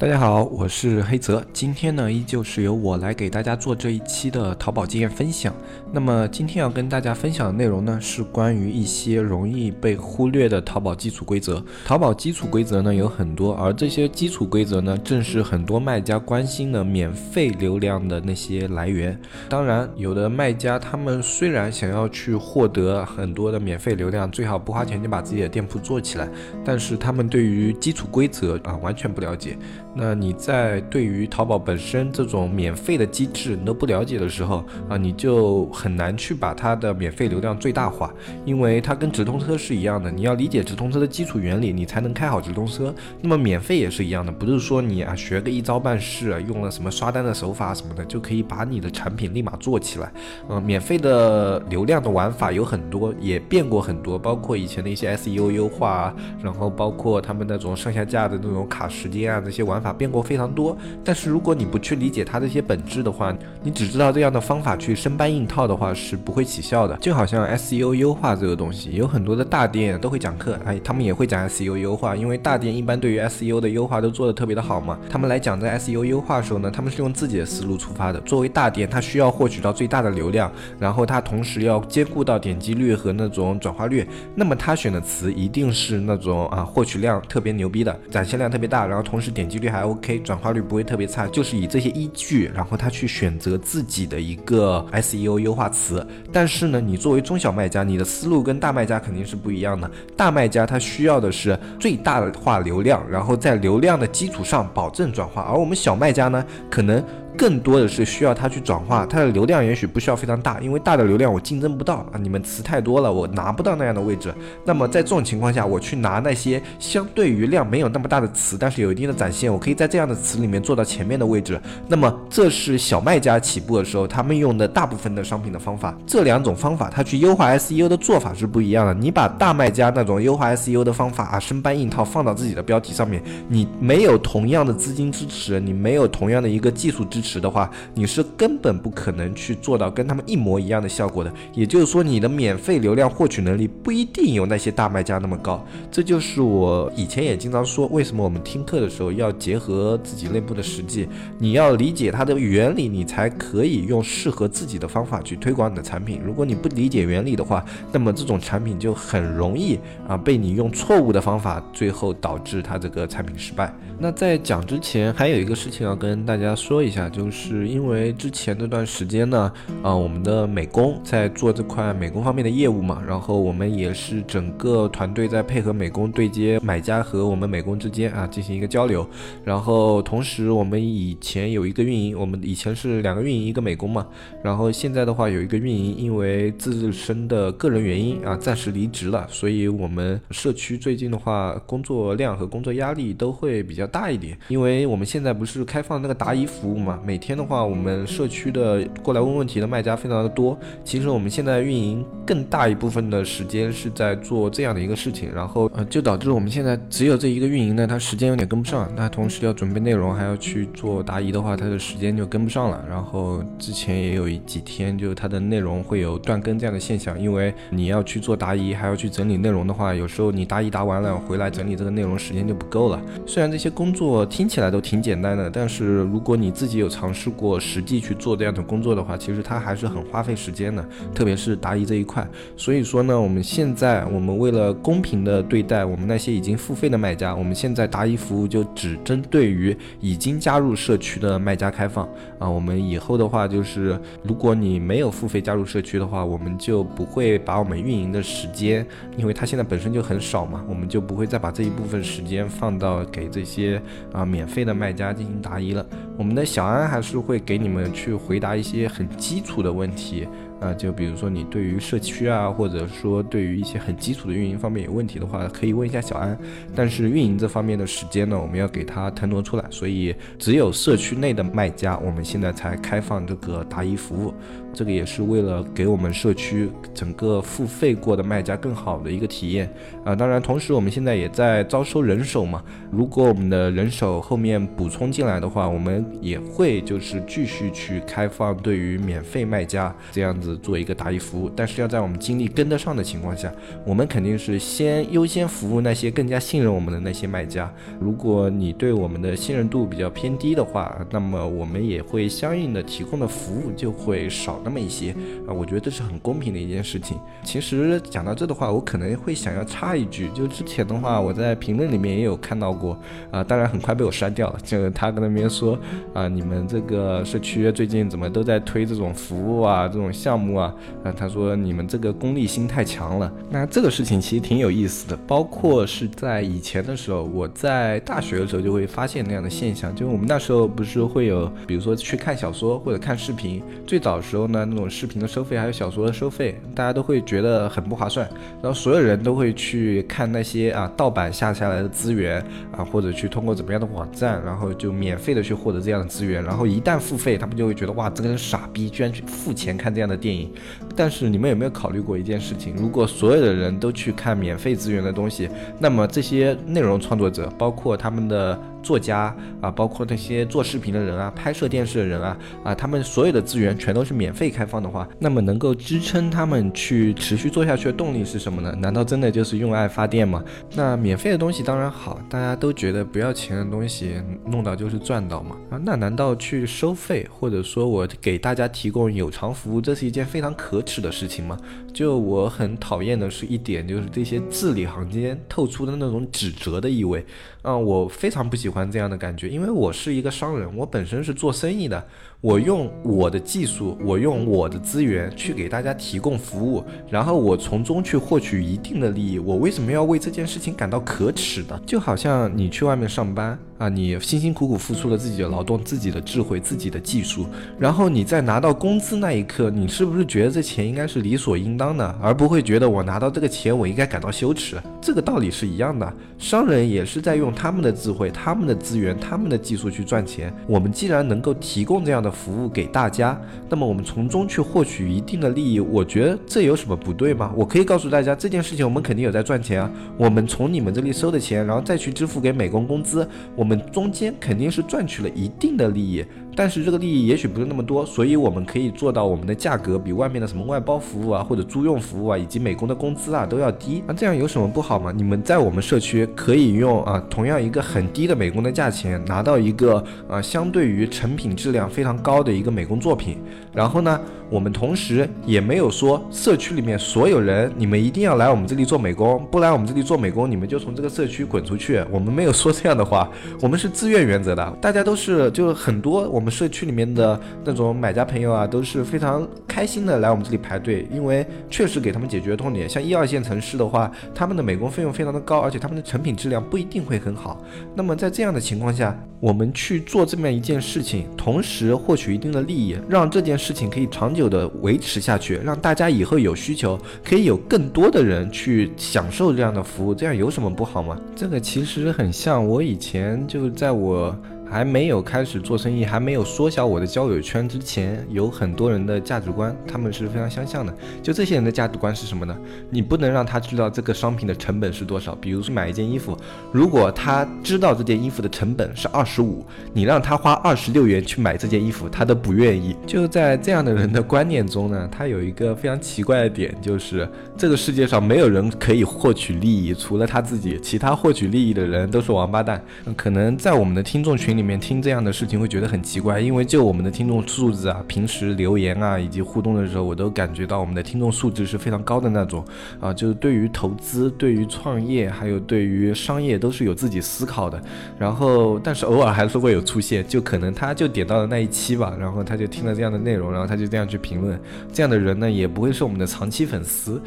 大家好，我是黑泽。今天呢，依旧是由我来给大家做这一期的淘宝经验分享。那么今天要跟大家分享的内容呢，是关于一些容易被忽略的淘宝基础规则。淘宝基础规则呢有很多，而这些基础规则呢，正是很多卖家关心的免费流量的那些来源。当然，有的卖家他们虽然想要去获得很多的免费流量，最好不花钱就把自己的店铺做起来，但是他们对于基础规则啊完全不了解。那你在对于淘宝本身这种免费的机制你都不了解的时候啊，你就很难去把它的免费流量最大化，因为它跟直通车是一样的，你要理解直通车的基础原理，你才能开好直通车。那么免费也是一样的，不是说你啊学个一招半式，用了什么刷单的手法什么的，就可以把你的产品立马做起来。嗯，免费的流量的玩法有很多，也变过很多，包括以前的一些 SEO 优化啊，然后包括他们那种上下架的那种卡时间啊，这些玩法。变过非常多，但是如果你不去理解它这些本质的话，你只知道这样的方法去生搬硬套的话是不会起效的。就好像 SEO 优化这个东西，有很多的大店都会讲课，哎，他们也会讲 SEO 优化，因为大店一般对于 SEO 的优化都做得特别的好嘛。他们来讲在 SEO 优化的时候呢，他们是用自己的思路出发的。作为大店，它需要获取到最大的流量，然后它同时要兼顾到点击率和那种转化率，那么他选的词一定是那种啊获取量特别牛逼的，展现量特别大，然后同时点击率还。OK，转化率不会特别差，就是以这些依据，然后他去选择自己的一个 SEO 优化词。但是呢，你作为中小卖家，你的思路跟大卖家肯定是不一样的。大卖家他需要的是最大化流量，然后在流量的基础上保证转化，而我们小卖家呢，可能。更多的是需要它去转化，它的流量也许不需要非常大，因为大的流量我竞争不到啊，你们词太多了，我拿不到那样的位置。那么在这种情况下，我去拿那些相对于量没有那么大的词，但是有一定的展现，我可以在这样的词里面做到前面的位置。那么这是小卖家起步的时候他们用的大部分的商品的方法。这两种方法，它去优化 SEO 的做法是不一样的。你把大卖家那种优化 SEO 的方法啊，生搬硬套放到自己的标题上面，你没有同样的资金支持，你没有同样的一个技术支持。实的话，你是根本不可能去做到跟他们一模一样的效果的。也就是说，你的免费流量获取能力不一定有那些大卖家那么高。这就是我以前也经常说，为什么我们听课的时候要结合自己内部的实际，你要理解它的原理，你才可以用适合自己的方法去推广你的产品。如果你不理解原理的话，那么这种产品就很容易啊被你用错误的方法，最后导致它这个产品失败。那在讲之前，还有一个事情要跟大家说一下。就是因为之前那段时间呢，啊，我们的美工在做这块美工方面的业务嘛，然后我们也是整个团队在配合美工对接买家和我们美工之间啊进行一个交流，然后同时我们以前有一个运营，我们以前是两个运营一个美工嘛，然后现在的话有一个运营因为自身的个人原因啊暂时离职了，所以我们社区最近的话工作量和工作压力都会比较大一点，因为我们现在不是开放那个答疑服务嘛。每天的话，我们社区的过来问问题的卖家非常的多。其实我们现在运营更大一部分的时间是在做这样的一个事情，然后呃，就导致我们现在只有这一个运营呢，他时间有点跟不上。那同时要准备内容，还要去做答疑的话，他的时间就跟不上了。然后之前也有几天，就是它的内容会有断更这样的现象，因为你要去做答疑，还要去整理内容的话，有时候你答疑答完了回来整理这个内容时间就不够了。虽然这些工作听起来都挺简单的，但是如果你自己有尝试过实际去做这样的工作的话，其实它还是很花费时间的，特别是答疑这一块。所以说呢，我们现在我们为了公平的对待我们那些已经付费的卖家，我们现在答疑服务就只针对于已经加入社区的卖家开放啊。我们以后的话就是，如果你没有付费加入社区的话，我们就不会把我们运营的时间，因为它现在本身就很少嘛，我们就不会再把这一部分时间放到给这些啊免费的卖家进行答疑了。我们的小安。还是会给你们去回答一些很基础的问题啊，就比如说你对于社区啊，或者说对于一些很基础的运营方面有问题的话，可以问一下小安。但是运营这方面的时间呢，我们要给他腾挪出来，所以只有社区内的卖家，我们现在才开放这个答疑服务。这个也是为了给我们社区整个付费过的卖家更好的一个体验啊。当然，同时我们现在也在招收人手嘛。如果我们的人手后面补充进来的话，我们也会就是继续去开放对于免费卖家这样子做一个答疑服务。但是要在我们精力跟得上的情况下，我们肯定是先优先服务那些更加信任我们的那些卖家。如果你对我们的信任度比较偏低的话，那么我们也会相应的提供的服务就会少那么一些啊。我觉得这是很公平的一件事情。其实讲到这的话，我可能会想要插一句，就之前的话，我在评论里面也有看到过啊，当然很快被我删掉了。就他跟那边说啊，你们这个社区最近怎么都在推这种服务啊，这种项项目啊？啊，他说你们这个功利心太强了。那这个事情其实挺有意思的，包括是在以前的时候，我在大学的时候就会发现那样的现象，就是我们那时候不是会有，比如说去看小说或者看视频，最早的时候呢，那种视频的收费还有小说的收费，大家都会觉得很不划算，然后所有人都会去看那些啊盗版下下来的资源啊，或者去通过怎么样的网站，然后就免费的去获得这样的资源，然后一旦付费，他们就会觉得哇，这个人傻逼，居然去付钱看这样的电电影。但是你们有没有考虑过一件事情？如果所有的人都去看免费资源的东西，那么这些内容创作者，包括他们的。作家啊，包括那些做视频的人啊，拍摄电视的人啊，啊，他们所有的资源全都是免费开放的话，那么能够支撑他们去持续做下去的动力是什么呢？难道真的就是用爱发电吗？那免费的东西当然好，大家都觉得不要钱的东西弄到就是赚到嘛啊，那难道去收费或者说我给大家提供有偿服务，这是一件非常可耻的事情吗？就我很讨厌的是一点，就是这些字里行间透出的那种指责的意味。嗯，我非常不喜欢这样的感觉，因为我是一个商人，我本身是做生意的。我用我的技术，我用我的资源去给大家提供服务，然后我从中去获取一定的利益。我为什么要为这件事情感到可耻的？就好像你去外面上班啊，你辛辛苦苦付出了自己的劳动、自己的智慧、自己的技术，然后你在拿到工资那一刻，你是不是觉得这钱应该是理所应当的，而不会觉得我拿到这个钱我应该感到羞耻？这个道理是一样的，商人也是在用他们的智慧、他们的资源、他们的技术去赚钱。我们既然能够提供这样的，服务给大家，那么我们从中去获取一定的利益，我觉得这有什么不对吗？我可以告诉大家，这件事情我们肯定有在赚钱啊。我们从你们这里收的钱，然后再去支付给美工工资，我们中间肯定是赚取了一定的利益。但是这个利益也许不是那么多，所以我们可以做到我们的价格比外面的什么外包服务啊，或者租用服务啊，以及美工的工资啊都要低。那这样有什么不好吗？你们在我们社区可以用啊同样一个很低的美工的价钱，拿到一个啊相对于成品质量非常高的一个美工作品。然后呢，我们同时也没有说社区里面所有人你们一定要来我们这里做美工，不来我们这里做美工，你们就从这个社区滚出去。我们没有说这样的话，我们是自愿原则的，大家都是就很多我们。社区里面的那种买家朋友啊，都是非常开心的来我们这里排队，因为确实给他们解决痛点。像一二线城市的话，他们的美工费用非常的高，而且他们的成品质量不一定会很好。那么在这样的情况下，我们去做这么一件事情，同时获取一定的利益，让这件事情可以长久的维持下去，让大家以后有需求，可以有更多的人去享受这样的服务，这样有什么不好吗？这个其实很像我以前就在我。还没有开始做生意，还没有缩小我的交友圈之前，有很多人的价值观，他们是非常相像的。就这些人的价值观是什么呢？你不能让他知道这个商品的成本是多少。比如说买一件衣服，如果他知道这件衣服的成本是二十五，你让他花二十六元去买这件衣服，他都不愿意。就在这样的人的观念中呢，他有一个非常奇怪的点，就是这个世界上没有人可以获取利益，除了他自己，其他获取利益的人都是王八蛋。可能在我们的听众群。里面听这样的事情会觉得很奇怪，因为就我们的听众素质啊，平时留言啊以及互动的时候，我都感觉到我们的听众素质是非常高的那种啊，就是对于投资、对于创业，还有对于商业都是有自己思考的。然后，但是偶尔还是会有出现，就可能他就点到了那一期吧，然后他就听了这样的内容，然后他就这样去评论。这样的人呢，也不会是我们的长期粉丝。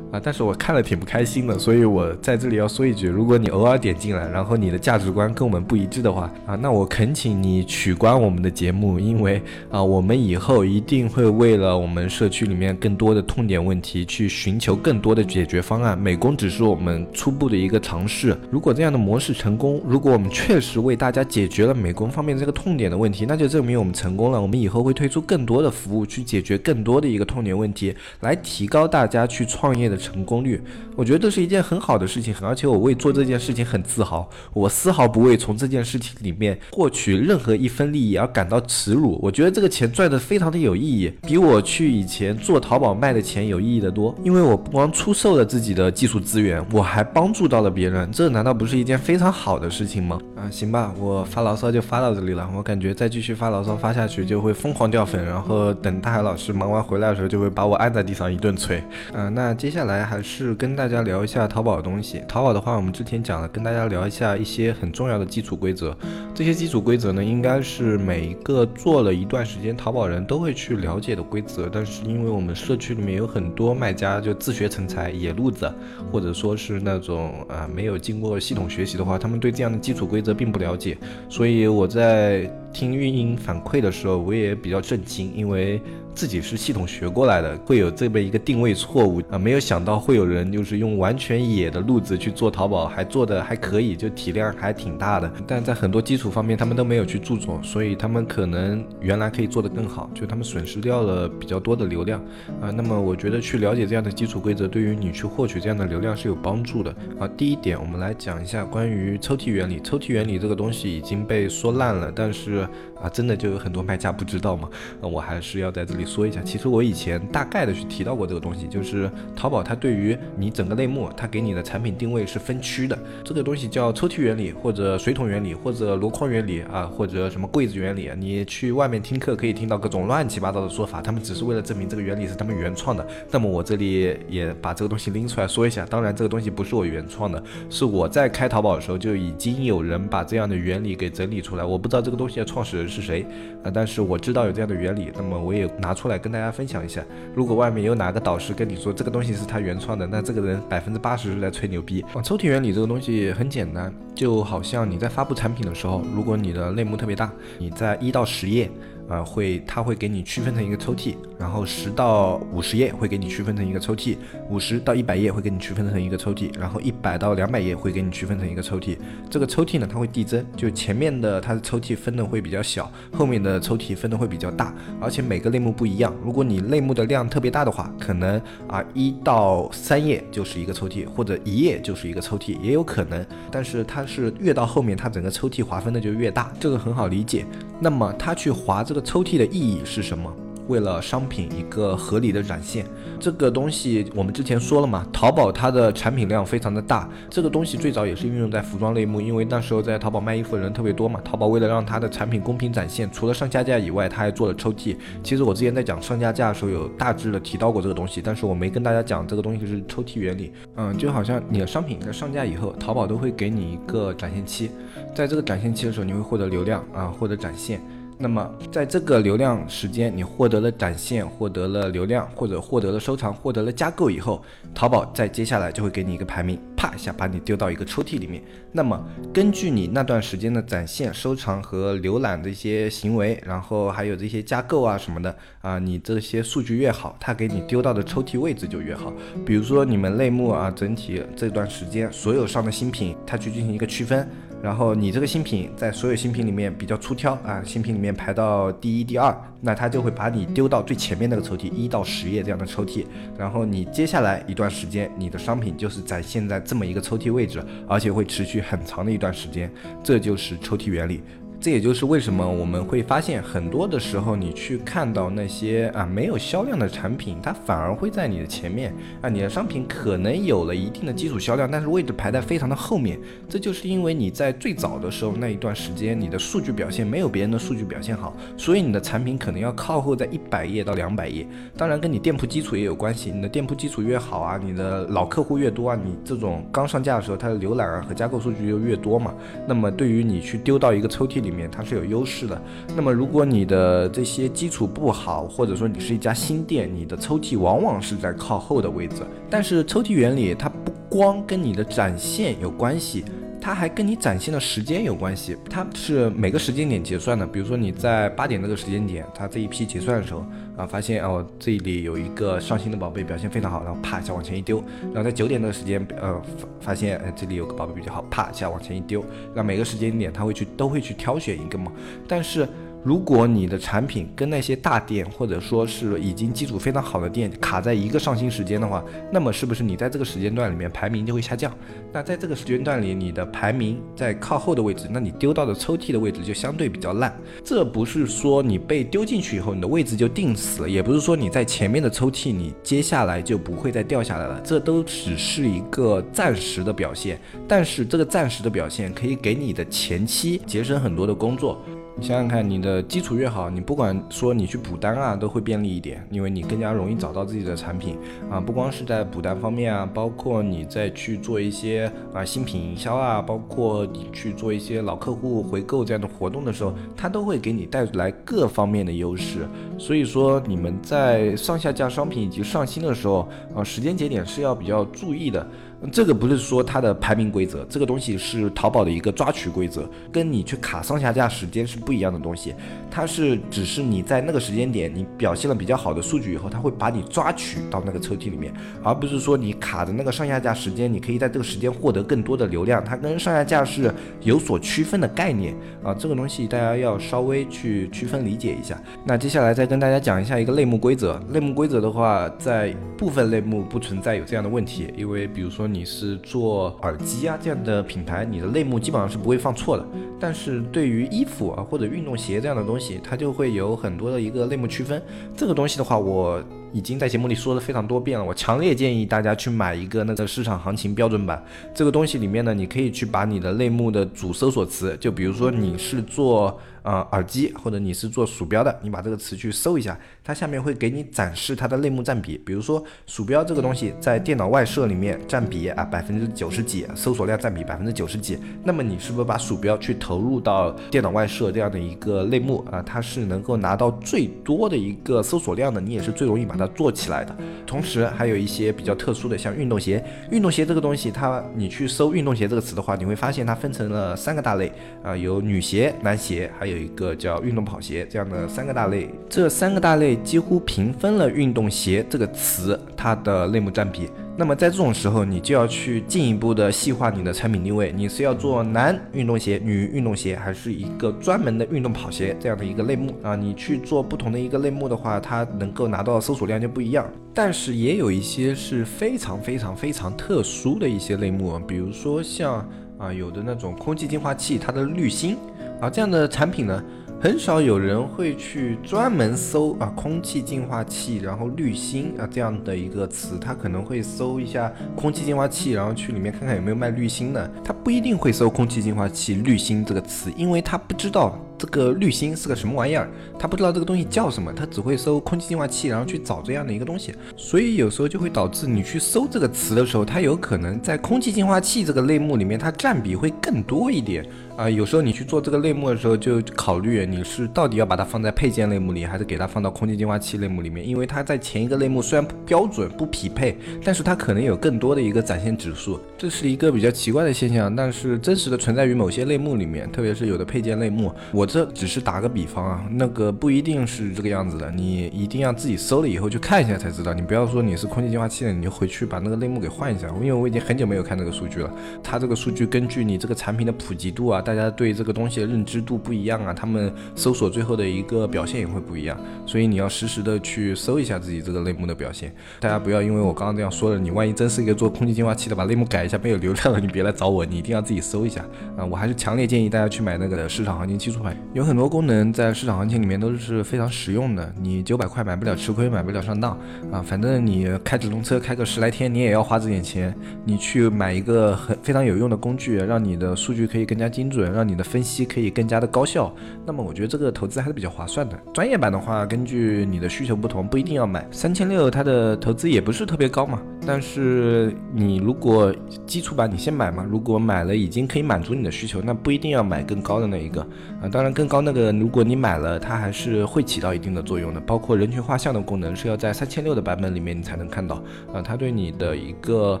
但是我看了挺不开心的，所以我在这里要说一句，如果你偶尔点进来，然后你的价值观跟我们不一致的话啊，那我恳请你取关我们的节目，因为啊，我们以后一定会为了我们社区里面更多的痛点问题去寻求更多的解决方案。美工只是我们初步的一个尝试，如果这样的模式成功，如果我们确实为大家解决了美工方面这个痛点的问题，那就证明我们成功了。我们以后会推出更多的服务去解决更多的一个痛点问题，来提高大家去创业的成功率。我觉得这是一件很好的事情，而且我为做这件事情很自豪。我丝毫不为从这件事情里面获取任何一分利益而感到耻辱。我觉得这个钱赚的非常的有意义，比我去以前做淘宝卖的钱有意义的多。因为我不光出售了自己的技术资源，我还帮助到了别人，这难道不是一件非常好的事情吗？啊，行吧，我发牢骚就发到这里了。我感觉再继续发牢骚发下去就会疯狂掉粉，然后等大海老师忙完回来的时候就会把我按在地上一顿捶。嗯，那接下来来还是跟大家聊一下淘宝的东西。淘宝的话，我们之前讲了，跟大家聊一下一些很重要的基础规则。这些基础规则呢，应该是每一个做了一段时间淘宝人都会去了解的规则。但是因为我们社区里面有很多卖家就自学成才、野路子，或者说是那种啊没有经过系统学习的话，他们对这样的基础规则并不了解。所以我在听运营反馈的时候，我也比较震惊，因为。自己是系统学过来的，会有这么一个定位错误啊！没有想到会有人就是用完全野的路子去做淘宝，还做的还可以，就体量还挺大的。但在很多基础方面，他们都没有去注重，所以他们可能原来可以做得更好，就他们损失掉了比较多的流量啊。那么我觉得去了解这样的基础规则，对于你去获取这样的流量是有帮助的啊。第一点，我们来讲一下关于抽屉原理。抽屉原理这个东西已经被说烂了，但是对。啊，真的就有很多卖家不知道吗？那我还是要在这里。说一下，其实我以前大概的去提到过这个东西，就是淘宝它对于你整个类目，它给你的产品定位是分区的，这个东西叫抽屉原理，或者水桶原理，或者箩筐原理啊，或者什么柜子原理。你去外面听课可以听到各种乱七八糟的说法，他们只是为了证明这个原理是他们原创的。那么我这里也把这个东西拎出来说一下，当然这个东西不是我原创的，是我在开淘宝的时候就已经有人把这样的原理给整理出来。我不知道这个东西的创始人是谁啊，但是我知道有这样的原理，那么我也拿。出来跟大家分享一下，如果外面有哪个导师跟你说这个东西是他原创的，那这个人百分之八十是在吹牛逼。啊，抽屉原理这个东西很简单，就好像你在发布产品的时候，如果你的类目特别大，你在一到十页。呃，会，它会给你区分成一个抽屉，然后十到五十页会给你区分成一个抽屉，五十到一百页会给你区分成一个抽屉，然后一百到两百页会给你区分成一个抽屉。这个抽屉呢，它会递增，就前面的它的抽屉分的会比较小，后面的抽屉分的会比较大，而且每个类目不一样。如果你类目的量特别大的话，可能啊一到三页就是一个抽屉，或者一页就是一个抽屉，也有可能。但是它是越到后面，它整个抽屉划分的就越大，这个很好理解。那么他去划这个抽屉的意义是什么？为了商品一个合理的展现，这个东西我们之前说了嘛，淘宝它的产品量非常的大，这个东西最早也是运用在服装类目，因为那时候在淘宝卖衣服的人特别多嘛，淘宝为了让它的产品公平展现，除了上下架以外，它还做了抽屉。其实我之前在讲上架架的时候有大致的提到过这个东西，但是我没跟大家讲这个东西是抽屉原理。嗯，就好像你的商品在上架以后，淘宝都会给你一个展现期，在这个展现期的时候，你会获得流量啊，获得展现。那么，在这个流量时间，你获得了展现，获得了流量，或者获得了收藏，获得了加购以后，淘宝在接下来就会给你一个排名，啪一下把你丢到一个抽屉里面。那么，根据你那段时间的展现、收藏和浏览的一些行为，然后还有这些加购啊什么的啊，你这些数据越好，它给你丢到的抽屉位置就越好。比如说你们类目啊，整体这段时间所有上的新品，它去进行一个区分。然后你这个新品在所有新品里面比较出挑啊，新品里面排到第一、第二，那它就会把你丢到最前面那个抽屉，一到十页这样的抽屉。然后你接下来一段时间，你的商品就是展现在这么一个抽屉位置，而且会持续很长的一段时间，这就是抽屉原理。这也就是为什么我们会发现，很多的时候你去看到那些啊没有销量的产品，它反而会在你的前面啊。你的商品可能有了一定的基础销量，但是位置排在非常的后面。这就是因为你在最早的时候那一段时间，你的数据表现没有别人的数据表现好，所以你的产品可能要靠后在一百页到两百页。当然跟你店铺基础也有关系，你的店铺基础越好啊，你的老客户越多啊，你这种刚上架的时候它的浏览啊和加购数据就越多嘛。那么对于你去丢到一个抽屉里。面它是有优势的。那么如果你的这些基础不好，或者说你是一家新店，你的抽屉往往是在靠后的位置。但是抽屉原理它不光跟你的展现有关系。它还跟你展现的时间有关系，它是每个时间点结算的。比如说你在八点那个时间点，它这一批结算的时候啊，发现哦这里有一个上新的宝贝表现非常好，然后啪一下往前一丢。然后在九点那个时间，呃发现哎这里有个宝贝比较好，啪一下往前一丢。那每个时间点它会去都会去挑选一个嘛，但是。如果你的产品跟那些大店或者说是已经基础非常好的店卡在一个上新时间的话，那么是不是你在这个时间段里面排名就会下降？那在这个时间段里，你的排名在靠后的位置，那你丢到的抽屉的位置就相对比较烂。这不是说你被丢进去以后你的位置就定死了，也不是说你在前面的抽屉你接下来就不会再掉下来了，这都只是一个暂时的表现。但是这个暂时的表现可以给你的前期节省很多的工作。你想想看，你的基础越好，你不管说你去补单啊，都会便利一点，因为你更加容易找到自己的产品啊。不光是在补单方面啊，包括你再去做一些啊新品营销啊，包括你去做一些老客户回购这样的活动的时候，它都会给你带来各方面的优势。所以说，你们在上下架商品以及上新的时候啊，时间节点是要比较注意的。这个不是说它的排名规则，这个东西是淘宝的一个抓取规则，跟你去卡上下架时间是不一样的东西。它是只是你在那个时间点你表现了比较好的数据以后，它会把你抓取到那个抽屉里面，而不是说你卡的那个上下架时间，你可以在这个时间获得更多的流量。它跟上下架是有所区分的概念啊，这个东西大家要稍微去区分理解一下。那接下来再跟大家讲一下一个类目规则。类目规则的话，在部分类目不存在有这样的问题，因为比如说你。你是做耳机啊这样的品牌，你的类目基本上是不会放错的。但是对于衣服啊或者运动鞋这样的东西，它就会有很多的一个类目区分。这个东西的话，我。已经在节目里说了非常多遍了，我强烈建议大家去买一个那个市场行情标准版。这个东西里面呢，你可以去把你的类目的主搜索词，就比如说你是做呃耳机或者你是做鼠标的，你把这个词去搜一下，它下面会给你展示它的类目占比。比如说鼠标这个东西在电脑外设里面占比啊百分之九十几，搜索量占比百分之九十几，那么你是不是把鼠标去投入到电脑外设这样的一个类目啊？它是能够拿到最多的一个搜索量的，你也是最容易把它。做起来的，同时还有一些比较特殊的，像运动鞋。运动鞋这个东西，它你去搜运动鞋这个词的话，你会发现它分成了三个大类啊，有女鞋、男鞋，还有一个叫运动跑鞋这样的三个大类。这三个大类几乎平分了运动鞋这个词它的类目占比。那么在这种时候，你就要去进一步的细化你的产品定位，你是要做男运动鞋、女运动鞋，还是一个专门的运动跑鞋这样的一个类目啊？你去做不同的一个类目的话，它能够拿到搜索量就不一样。但是也有一些是非常非常非常特殊的一些类目，比如说像啊有的那种空气净化器，它的滤芯啊这样的产品呢。很少有人会去专门搜啊空气净化器，然后滤芯啊这样的一个词，他可能会搜一下空气净化器，然后去里面看看有没有卖滤芯的。他不一定会搜空气净化器滤芯这个词，因为他不知道。这个滤芯是个什么玩意儿？他不知道这个东西叫什么，他只会搜空气净化器，然后去找这样的一个东西，所以有时候就会导致你去搜这个词的时候，它有可能在空气净化器这个类目里面，它占比会更多一点啊。有时候你去做这个类目的时候，就考虑你是到底要把它放在配件类目里，还是给它放到空气净化器类目里面，因为它在前一个类目虽然不标准不匹配，但是它可能有更多的一个展现指数，这是一个比较奇怪的现象，但是真实的存在于某些类目里面，特别是有的配件类目，我。这只是打个比方啊，那个不一定是这个样子的，你一定要自己搜了以后去看一下才知道。你不要说你是空气净化器的，你就回去把那个类目给换一下。因为我已经很久没有看这个数据了，它这个数据根据你这个产品的普及度啊，大家对这个东西的认知度不一样啊，他们搜索最后的一个表现也会不一样。所以你要实时的去搜一下自己这个类目的表现。大家不要因为我刚刚这样说了，你万一真是一个做空气净化器的，把类目改一下没有流量了，你别来找我，你一定要自己搜一下啊。我还是强烈建议大家去买那个市场行情基础版。有很多功能在市场行情里面都是非常实用的，你九百块买不了吃亏，买不了上当啊！反正你开直通车开个十来天，你也要花这点钱。你去买一个很非常有用的工具，让你的数据可以更加精准，让你的分析可以更加的高效。那么我觉得这个投资还是比较划算的。专业版的话，根据你的需求不同，不一定要买三千六，它的投资也不是特别高嘛。但是你如果基础版你先买嘛，如果买了已经可以满足你的需求，那不一定要买更高的那一个啊。当然。然更高那个，如果你买了，它还是会起到一定的作用的。包括人群画像的功能是要在三千六的版本里面你才能看到啊，它对你的一个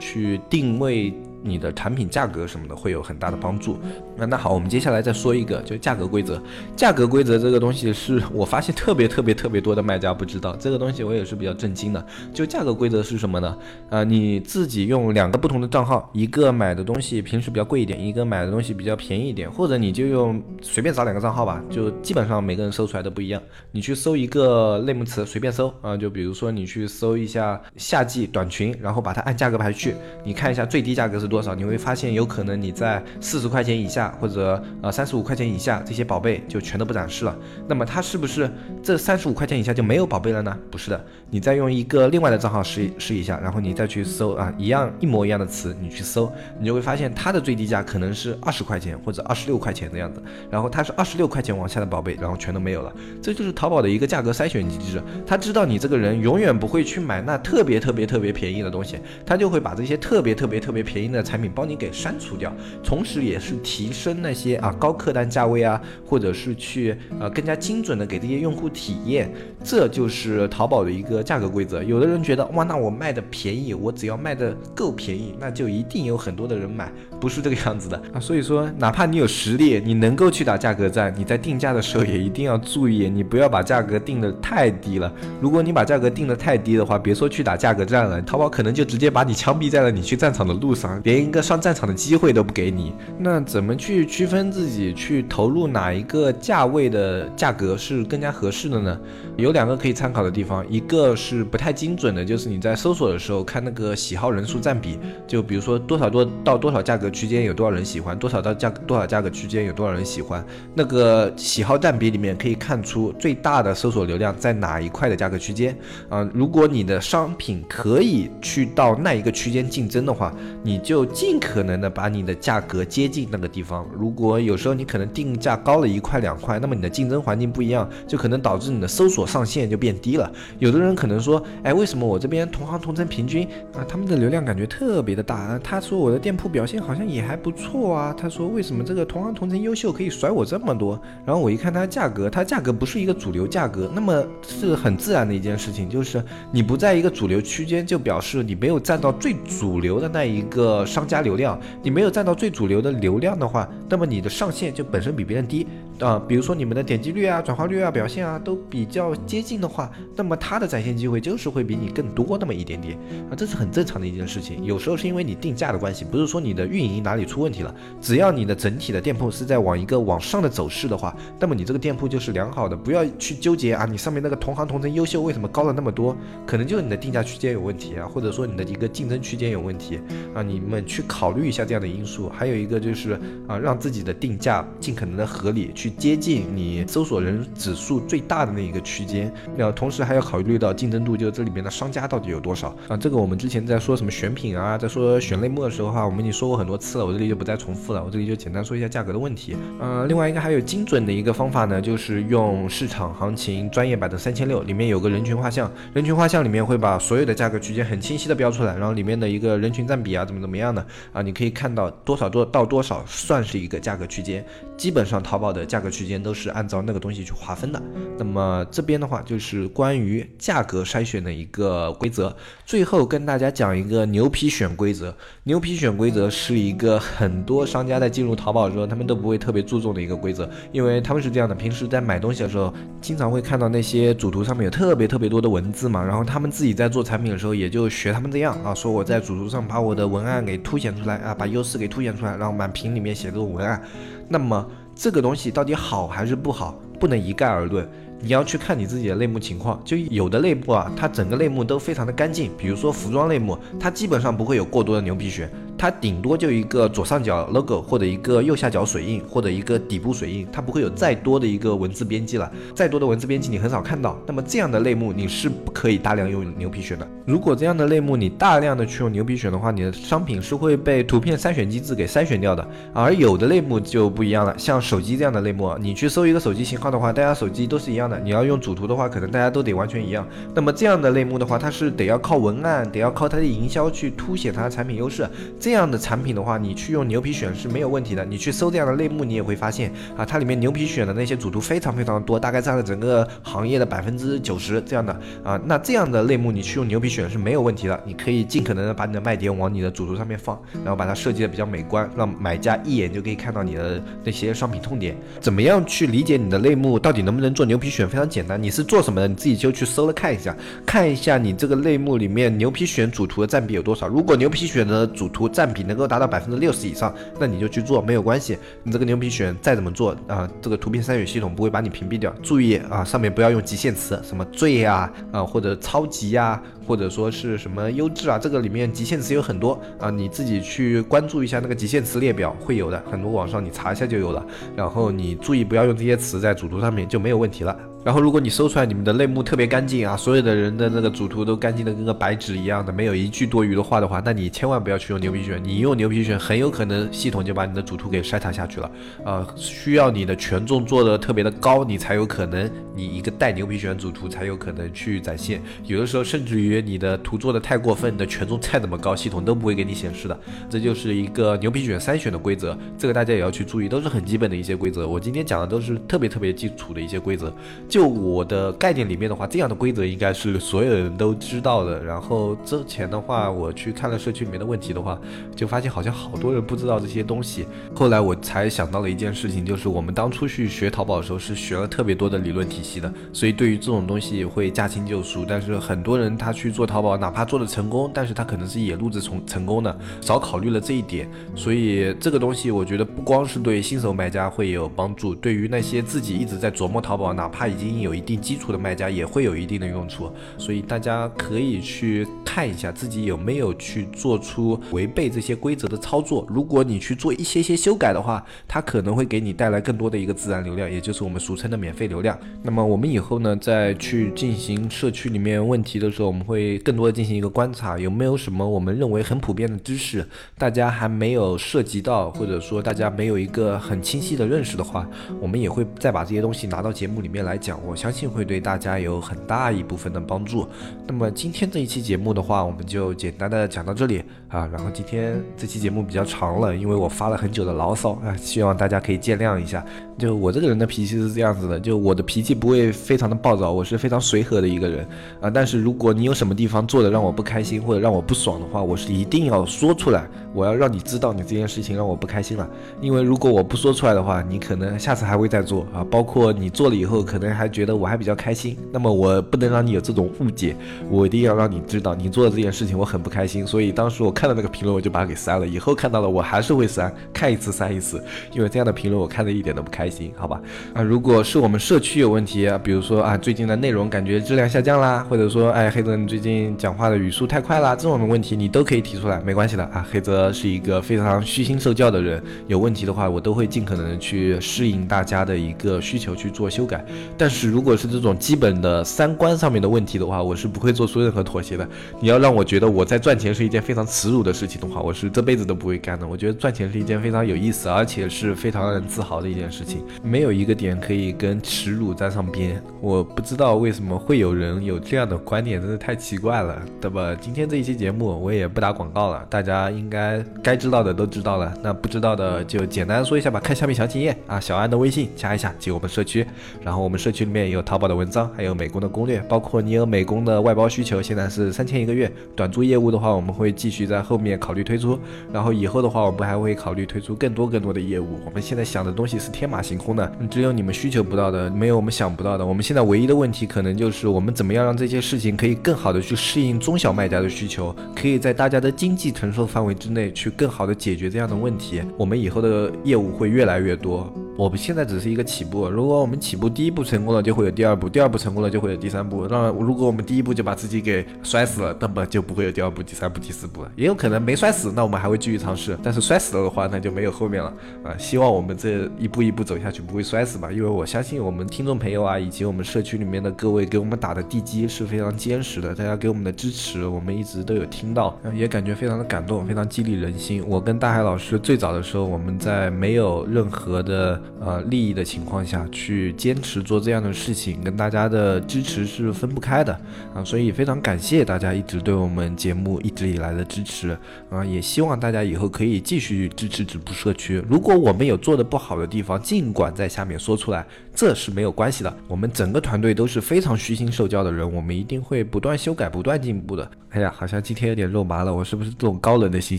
去定位。你的产品价格什么的会有很大的帮助。那那好，我们接下来再说一个，就价格规则。价格规则这个东西是我发现特别特别特别多的卖家不知道，这个东西我也是比较震惊的。就价格规则是什么呢？啊，你自己用两个不同的账号，一个买的东西平时比较贵一点，一个买的东西比较便宜一点，或者你就用随便找两个账号吧，就基本上每个人搜出来的不一样。你去搜一个类目词，随便搜啊，就比如说你去搜一下夏季短裙，然后把它按价格排序，你看一下最低价格是多少，你会发现有可能你在四十块钱以下或者呃三十五块钱以下这些宝贝就全都不展示了。那么它是不是这三十五块钱以下就没有宝贝了呢？不是的，你再用一个另外的账号试试一下，然后你再去搜啊一样一模一样的词，你去搜，你就会发现它的最低价可能是二十块钱或者二十六块钱的样子。然后它是二十六块钱往下的宝贝，然后全都没有了。这就是淘宝的一个价格筛选机制，他知道你这个人永远不会去买那特别特别特别便宜的东西，他就会把这些特别特别特别便宜的的产品。帮你给删除掉，同时也是提升那些啊高客单价位啊，或者是去呃更加精准的给这些用户体验，这就是淘宝的一个价格规则。有的人觉得哇，那我卖的便宜，我只要卖的够便宜，那就一定有很多的人买，不是这个样子的啊。所以说，哪怕你有实力，你能够去打价格战，你在定价的时候也一定要注意，你不要把价格定的太低了。如果你把价格定的太低的话，别说去打价格战了，淘宝可能就直接把你枪毙在了你去战场的路上，连一个。上战场的机会都不给你，那怎么去区分自己去投入哪一个价位的价格是更加合适的呢？有两个可以参考的地方，一个是不太精准的，就是你在搜索的时候看那个喜好人数占比，就比如说多少多到多少价格区间有多少人喜欢，多少到价多少价格区间有多少人喜欢，那个喜好占比里面可以看出最大的搜索流量在哪一块的价格区间啊。如果你的商品可以去到那一个区间竞争的话，你就就尽。可能的把你的价格接近那个地方，如果有时候你可能定价高了一块两块，那么你的竞争环境不一样，就可能导致你的搜索上限就变低了。有的人可能说，哎，为什么我这边同行同城平均啊，他们的流量感觉特别的大啊？他说我的店铺表现好像也还不错啊。他说为什么这个同行同城优秀可以甩我这么多？然后我一看它价格，它价格不是一个主流价格，那么是很自然的一件事情，就是你不在一个主流区间，就表示你没有占到最主流的那一个商家。流量，你没有占到最主流的流量的话，那么你的上限就本身比别人低啊。比如说你们的点击率啊、转化率啊、表现啊都比较接近的话，那么它的展现机会就是会比你更多那么一点点啊，这是很正常的一件事情。有时候是因为你定价的关系，不是说你的运营哪里出问题了。只要你的整体的店铺是在往一个往上的走势的话，那么你这个店铺就是良好的。不要去纠结啊，你上面那个同行同城优秀为什么高了那么多？可能就是你的定价区间有问题啊，或者说你的一个竞争区间有问题啊，你们去考。虑一下这样的因素，还有一个就是啊，让自己的定价尽可能的合理，去接近你搜索人指数最大的那一个区间。那同时还要考虑到竞争度，就这里面的商家到底有多少啊？这个我们之前在说什么选品啊，在说选类目的时候哈，我们已经说过很多次了，我这里就不再重复了。我这里就简单说一下价格的问题。呃，另外一个还有精准的一个方法呢，就是用市场行情专业版的三千六，里面有个人群画像，人群画像里面会把所有的价格区间很清晰的标出来，然后里面的一个人群占比啊，怎么怎么样的。啊，你可以看到多少多到多少算是一个价格区间，基本上淘宝的价价格区间都是按照那个东西去划分的。那么这边的话就是关于价格筛选的一个规则。最后跟大家讲一个牛皮癣规则。牛皮癣规则是一个很多商家在进入淘宝的时候，他们都不会特别注重的一个规则，因为他们是这样的：平时在买东西的时候，经常会看到那些主图上面有特别特别多的文字嘛，然后他们自己在做产品的时候，也就学他们这样啊，说我在主图上把我的文案给凸显。出来啊，把优势给凸显出来，然后满屏里面写这种文案，那么这个东西到底好还是不好，不能一概而论。你要去看你自己的类目情况，就有的类目啊，它整个类目都非常的干净，比如说服装类目，它基本上不会有过多的牛皮癣，它顶多就一个左上角 logo 或者一个右下角水印或者一个底部水印，它不会有再多的一个文字编辑了，再多的文字编辑你很少看到。那么这样的类目你是不可以大量用牛皮癣的。如果这样的类目你大量的去用牛皮癣的话，你的商品是会被图片筛选机制给筛选掉的。而有的类目就不一样了，像手机这样的类目，你去搜一个手机型号的话，大家手机都是一样的。你要用主图的话，可能大家都得完全一样。那么这样的类目的话，它是得要靠文案，得要靠它的营销去凸显它的产品优势。这样的产品的话，你去用牛皮癣是没有问题的。你去搜这样的类目，你也会发现啊，它里面牛皮癣的那些主图非常非常的多，大概占了整个行业的百分之九十这样的啊。那这样的类目你去用牛皮癣是没有问题的，你可以尽可能的把你的卖点往你的主图上面放，然后把它设计的比较美观，让买家一眼就可以看到你的那些商品痛点。怎么样去理解你的类目到底能不能做牛皮癣？非常简单，你是做什么的，你自己就去搜了看一下，看一下你这个类目里面牛皮癣主图的占比有多少。如果牛皮癣的主图占比能够达到百分之六十以上，那你就去做，没有关系。你这个牛皮癣再怎么做啊，这个图片筛选系统不会把你屏蔽掉。注意啊，上面不要用极限词，什么最啊啊或者超级呀。或者说是什么优质啊，这个里面极限词有很多啊，你自己去关注一下那个极限词列表会有的，很多网上你查一下就有了。然后你注意不要用这些词在主图上面就没有问题了。然后，如果你搜出来你们的类目特别干净啊，所有的人的那个主图都干净的跟个白纸一样的，没有一句多余的话的话，那你千万不要去用牛皮癣。你用牛皮癣，很有可能系统就把你的主图给筛查下去了。呃，需要你的权重做的特别的高，你才有可能，你一个带牛皮癣主图才有可能去展现。有的时候，甚至于你的图做的太过分，你的权重再怎么高，系统都不会给你显示的。这就是一个牛皮卷筛选的规则，这个大家也要去注意，都是很基本的一些规则。我今天讲的都是特别特别基础的一些规则。就我的概念里面的话，这样的规则应该是所有人都知道的。然后之前的话，我去看了社区里面的问题的话，就发现好像好多人不知道这些东西。后来我才想到了一件事情，就是我们当初去学淘宝的时候是学了特别多的理论体系的，所以对于这种东西会驾轻就熟。但是很多人他去做淘宝，哪怕做的成功，但是他可能是野路子成成功的，少考虑了这一点。所以这个东西我觉得不光是对新手卖家会有帮助，对于那些自己一直在琢磨淘宝，哪怕已经有。一定基础的卖家也会有一定的用处，所以大家可以去看一下自己有没有去做出违背这些规则的操作。如果你去做一些些修改的话，它可能会给你带来更多的一个自然流量，也就是我们俗称的免费流量。那么我们以后呢，在去进行社区里面问题的时候，我们会更多的进行一个观察，有没有什么我们认为很普遍的知识，大家还没有涉及到，或者说大家没有一个很清晰的认识的话，我们也会再把这些东西拿到节目里面来讲。我相信会对大家有很大一部分的帮助。那么今天这一期节目的话，我们就简单的讲到这里啊。然后今天这期节目比较长了，因为我发了很久的牢骚啊，希望大家可以见谅一下。就我这个人的脾气是这样子的，就我的脾气不会非常的暴躁，我是非常随和的一个人啊。但是如果你有什么地方做的让我不开心或者让我不爽的话，我是一定要说出来，我要让你知道你这件事情让我不开心了。因为如果我不说出来的话，你可能下次还会再做啊。包括你做了以后，可能还觉得我还比较开心。那么我不能让你有这种误解，我一定要让你知道你做的这件事情我很不开心。所以当时我看到那个评论，我就把它给删了。以后看到了我还是会删，看一次删一次，因为这样的评论我看的一点都不开心。好吧，啊，如果是我们社区有问题，比如说啊，最近的内容感觉质量下降啦，或者说，哎，黑泽你最近讲话的语速太快啦，这种的问题你都可以提出来，没关系的啊。黑泽是一个非常虚心受教的人，有问题的话，我都会尽可能的去适应大家的一个需求去做修改。但是如果是这种基本的三观上面的问题的话，我是不会做出任何妥协的。你要让我觉得我在赚钱是一件非常耻辱的事情的话，我是这辈子都不会干的。我觉得赚钱是一件非常有意思，而且是非常让人自豪的一件事情。没有一个点可以跟耻辱沾上边，我不知道为什么会有人有这样的观点，真的太奇怪了，对吧？今天这一期节目我也不打广告了，大家应该该知道的都知道了，那不知道的就简单说一下吧。看下面详情页啊，小安的微信加一下进我们社区，然后我们社区里面有淘宝的文章，还有美工的攻略，包括你有美工的外包需求，现在是三千一个月，短租业务的话，我们会继续在后面考虑推出，然后以后的话，我们还会考虑推出更多更多的业务。我们现在想的东西是天马行空。的，只有你们需求不到的，没有我们想不到的。我们现在唯一的问题，可能就是我们怎么样让这些事情可以更好的去适应中小卖家的需求，可以在大家的经济承受范围之内去更好的解决这样的问题。我们以后的业务会越来越多。我们现在只是一个起步，如果我们起步第一步成功了，就会有第二步，第二步成功了就会有第三步。那如果我们第一步就把自己给摔死了，那么就不会有第二步、第三步、第四步了。也有可能没摔死，那我们还会继续尝试。但是摔死了的话，那就没有后面了啊！希望我们这一步一步走下去不会摔死吧，因为我相信我们听众朋友啊，以及我们社区里面的各位给我们打的地基是非常坚实的，大家给我们的支持，我们一直都有听到，也感觉非常的感动，非常激励人心。我跟大海老师最早的时候，我们在没有任何的呃利益的情况下去坚持做这样的事情，跟大家的支持是分不开的啊，所以非常感谢大家一直对我们节目一直以来的支持啊，也希望大家以后可以继续支持止步社区。如果我们有做的不好的地方，尽管在下面说出来，这是没有关系的。我们整个团队都是非常虚心受教的人，我们一定会不断修改、不断进步的。哎呀，好像今天有点肉麻了，我是不是这种高冷的形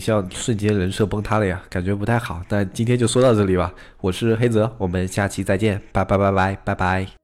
象瞬间人设崩塌了呀？感觉不太好。但今天就说到这里吧，我是黑我们下期再见，拜拜拜拜拜拜。